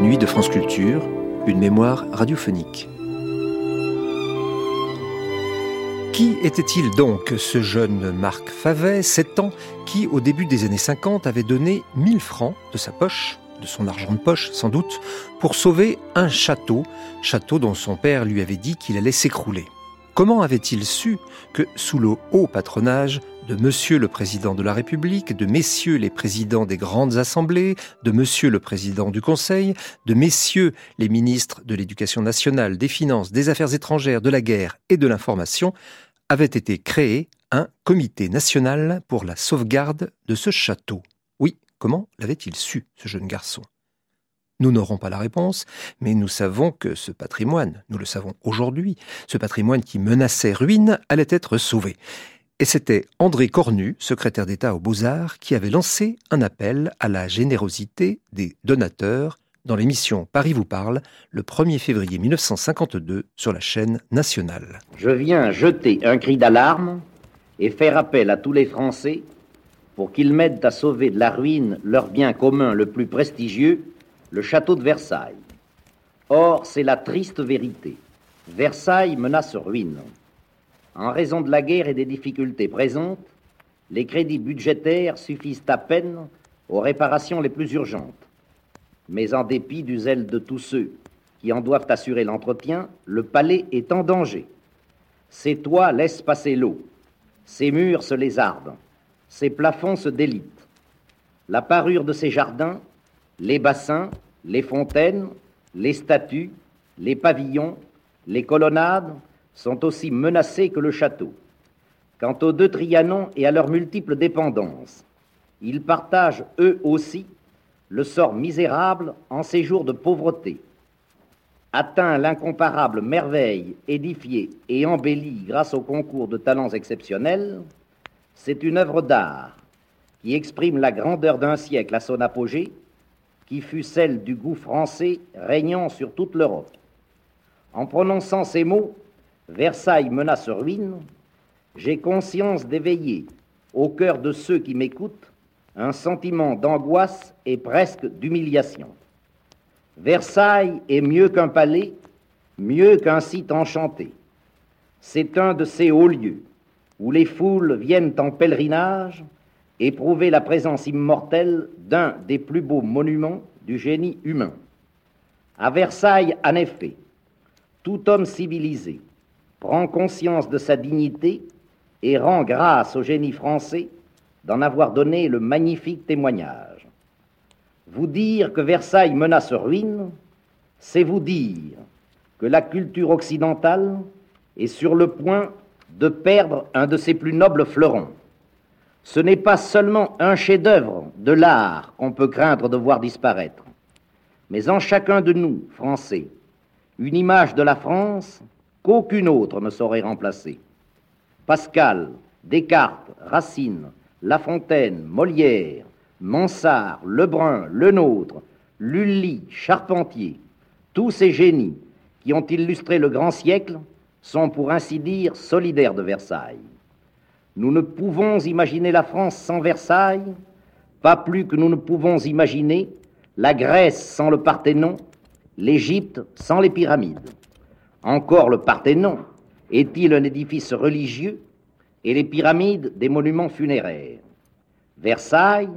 Les nuits de France Culture, une mémoire radiophonique. Qui était-il donc, ce jeune Marc Favet, 7 ans, qui, au début des années 50, avait donné 1000 francs de sa poche, de son argent de poche sans doute, pour sauver un château, château dont son père lui avait dit qu'il allait s'écrouler? Comment avait-il su que, sous le haut patronage de Monsieur le Président de la République, de Messieurs les Présidents des grandes assemblées, de Monsieur le Président du Conseil, de Messieurs les ministres de l'Éducation nationale, des Finances, des Affaires étrangères, de la guerre et de l'information, avait été créé un comité national pour la sauvegarde de ce château? Oui, comment l'avait-il su, ce jeune garçon? Nous n'aurons pas la réponse, mais nous savons que ce patrimoine, nous le savons aujourd'hui, ce patrimoine qui menaçait ruine allait être sauvé. Et c'était André Cornu, secrétaire d'État aux Beaux-Arts, qui avait lancé un appel à la générosité des donateurs dans l'émission Paris vous parle, le 1er février 1952 sur la chaîne nationale. Je viens jeter un cri d'alarme et faire appel à tous les Français pour qu'ils m'aident à sauver de la ruine leur bien commun le plus prestigieux, le château de Versailles. Or, c'est la triste vérité. Versailles menace ruine. En raison de la guerre et des difficultés présentes, les crédits budgétaires suffisent à peine aux réparations les plus urgentes. Mais en dépit du zèle de tous ceux qui en doivent assurer l'entretien, le palais est en danger. Ses toits laissent passer l'eau, ses murs se lézardent, ses plafonds se délitent. La parure de ses jardins les bassins, les fontaines, les statues, les pavillons, les colonnades sont aussi menacés que le château. Quant aux deux Trianons et à leurs multiples dépendances, ils partagent eux aussi le sort misérable en ces jours de pauvreté. Atteint l'incomparable merveille édifiée et embellie grâce au concours de talents exceptionnels, c'est une œuvre d'art qui exprime la grandeur d'un siècle à son apogée qui fut celle du goût français régnant sur toute l'Europe. En prononçant ces mots, Versailles menace ruine, j'ai conscience d'éveiller au cœur de ceux qui m'écoutent un sentiment d'angoisse et presque d'humiliation. Versailles est mieux qu'un palais, mieux qu'un site enchanté. C'est un de ces hauts lieux où les foules viennent en pèlerinage éprouver la présence immortelle d'un des plus beaux monuments du génie humain. À Versailles, en effet, tout homme civilisé prend conscience de sa dignité et rend grâce au génie français d'en avoir donné le magnifique témoignage. Vous dire que Versailles menace ruine, c'est vous dire que la culture occidentale est sur le point de perdre un de ses plus nobles fleurons. Ce n'est pas seulement un chef-d'œuvre de l'art qu'on peut craindre de voir disparaître, mais en chacun de nous, Français, une image de la France qu'aucune autre ne saurait remplacer. Pascal, Descartes, Racine, La Fontaine, Molière, Monsard, Lebrun, Lenôtre, Lully, Charpentier, tous ces génies qui ont illustré le grand siècle sont pour ainsi dire solidaires de Versailles. Nous ne pouvons imaginer la France sans Versailles, pas plus que nous ne pouvons imaginer la Grèce sans le Parthénon, l'Égypte sans les pyramides. Encore le Parthénon est-il un édifice religieux et les pyramides des monuments funéraires? Versailles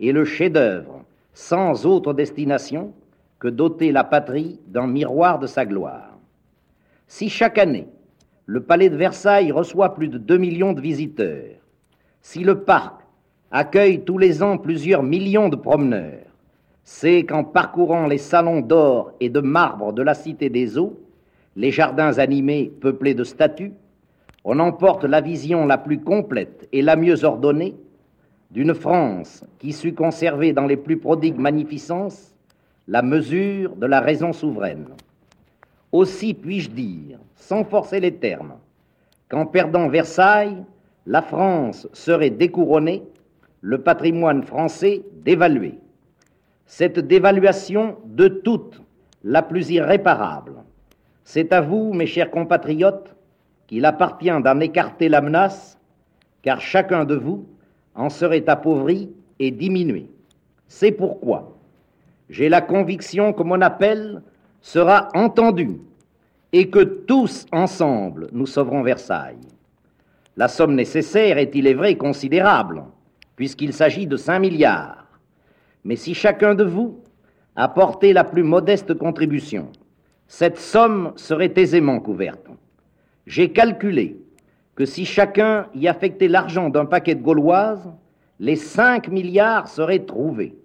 est le chef-d'œuvre sans autre destination que doter la patrie d'un miroir de sa gloire. Si chaque année le palais de Versailles reçoit plus de 2 millions de visiteurs. Si le parc accueille tous les ans plusieurs millions de promeneurs, c'est qu'en parcourant les salons d'or et de marbre de la Cité des Eaux, les jardins animés peuplés de statues, on emporte la vision la plus complète et la mieux ordonnée d'une France qui sut conserver dans les plus prodigues magnificences la mesure de la raison souveraine. Aussi puis-je dire, sans forcer les termes, qu'en perdant Versailles, la France serait découronnée, le patrimoine français dévalué. Cette dévaluation de toute la plus irréparable, c'est à vous, mes chers compatriotes, qu'il appartient d'en écarter la menace, car chacun de vous en serait appauvri et diminué. C'est pourquoi j'ai la conviction que mon appel sera entendu et que tous ensemble nous sauverons Versailles. La somme nécessaire est, il est vrai, considérable, puisqu'il s'agit de 5 milliards. Mais si chacun de vous apportait la plus modeste contribution, cette somme serait aisément couverte. J'ai calculé que si chacun y affectait l'argent d'un paquet de gauloises, les 5 milliards seraient trouvés.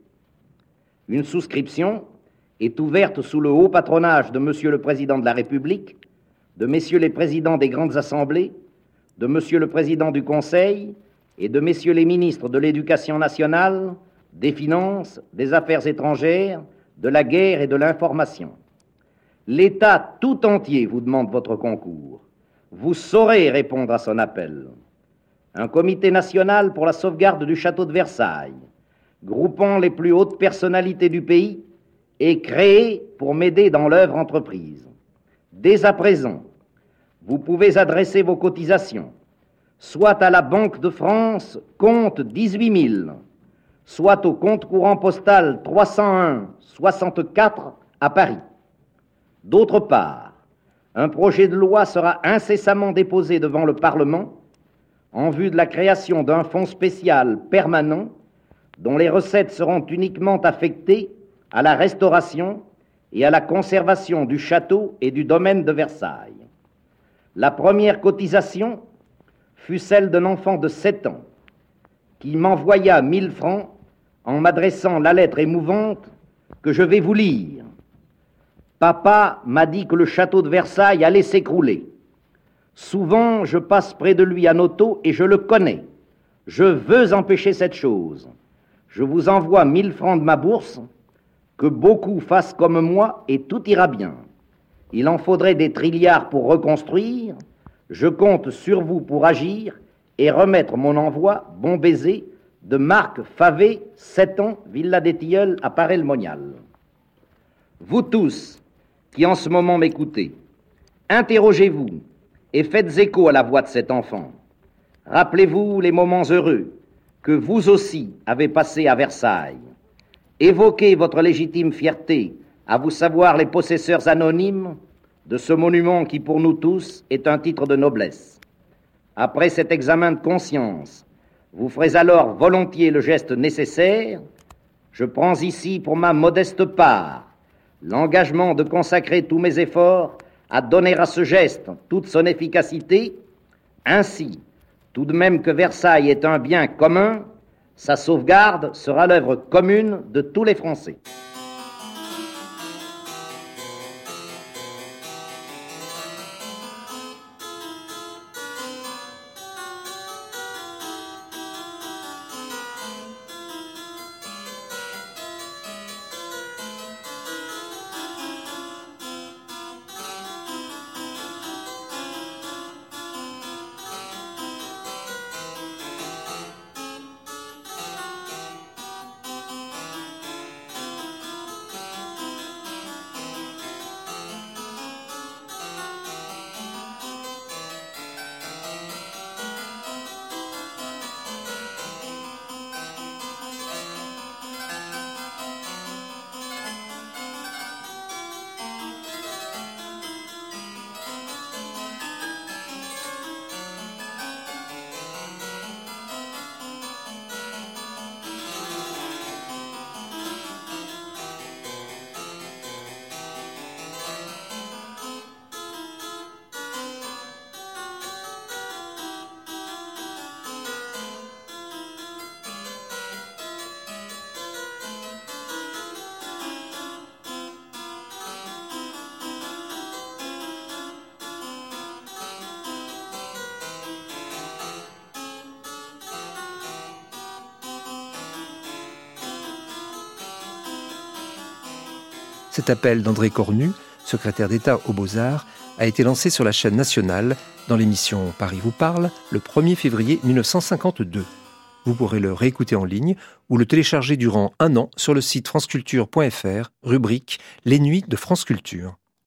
Une souscription est ouverte sous le haut patronage de Monsieur le Président de la République, de Messieurs les Présidents des grandes assemblées, de Monsieur le Président du Conseil et de Messieurs les ministres de l'Éducation nationale, des Finances, des Affaires étrangères, de la guerre et de l'information. L'État tout entier vous demande votre concours. Vous saurez répondre à son appel. Un comité national pour la sauvegarde du château de Versailles, groupant les plus hautes personnalités du pays, est créé pour m'aider dans l'œuvre entreprise. Dès à présent, vous pouvez adresser vos cotisations, soit à la Banque de France, compte 18 000, soit au compte courant postal 301 64 à Paris. D'autre part, un projet de loi sera incessamment déposé devant le Parlement en vue de la création d'un fonds spécial permanent dont les recettes seront uniquement affectées à la restauration et à la conservation du château et du domaine de Versailles. La première cotisation fut celle d'un enfant de 7 ans qui m'envoya 1000 francs en m'adressant la lettre émouvante que je vais vous lire. Papa m'a dit que le château de Versailles allait s'écrouler. Souvent, je passe près de lui en auto et je le connais. Je veux empêcher cette chose. Je vous envoie mille francs de ma bourse, que beaucoup fassent comme moi et tout ira bien. Il en faudrait des trilliards pour reconstruire. Je compte sur vous pour agir et remettre mon envoi, bon baiser, de Marc Favé, 7 ans, Villa des Tilleuls, à Paray-le-Monial. Vous tous, qui en ce moment m'écoutez, interrogez-vous et faites écho à la voix de cet enfant. Rappelez-vous les moments heureux que vous aussi avez passés à Versailles. Évoquez votre légitime fierté à vous savoir les possesseurs anonymes de ce monument qui pour nous tous est un titre de noblesse. Après cet examen de conscience, vous ferez alors volontiers le geste nécessaire. Je prends ici pour ma modeste part l'engagement de consacrer tous mes efforts à donner à ce geste toute son efficacité, ainsi, tout de même que Versailles est un bien commun, sa sauvegarde sera l'œuvre commune de tous les Français. Cet appel d'André Cornu, secrétaire d'État aux Beaux-Arts, a été lancé sur la chaîne nationale dans l'émission Paris vous parle le 1er février 1952. Vous pourrez le réécouter en ligne ou le télécharger durant un an sur le site franceculture.fr, rubrique Les Nuits de France Culture.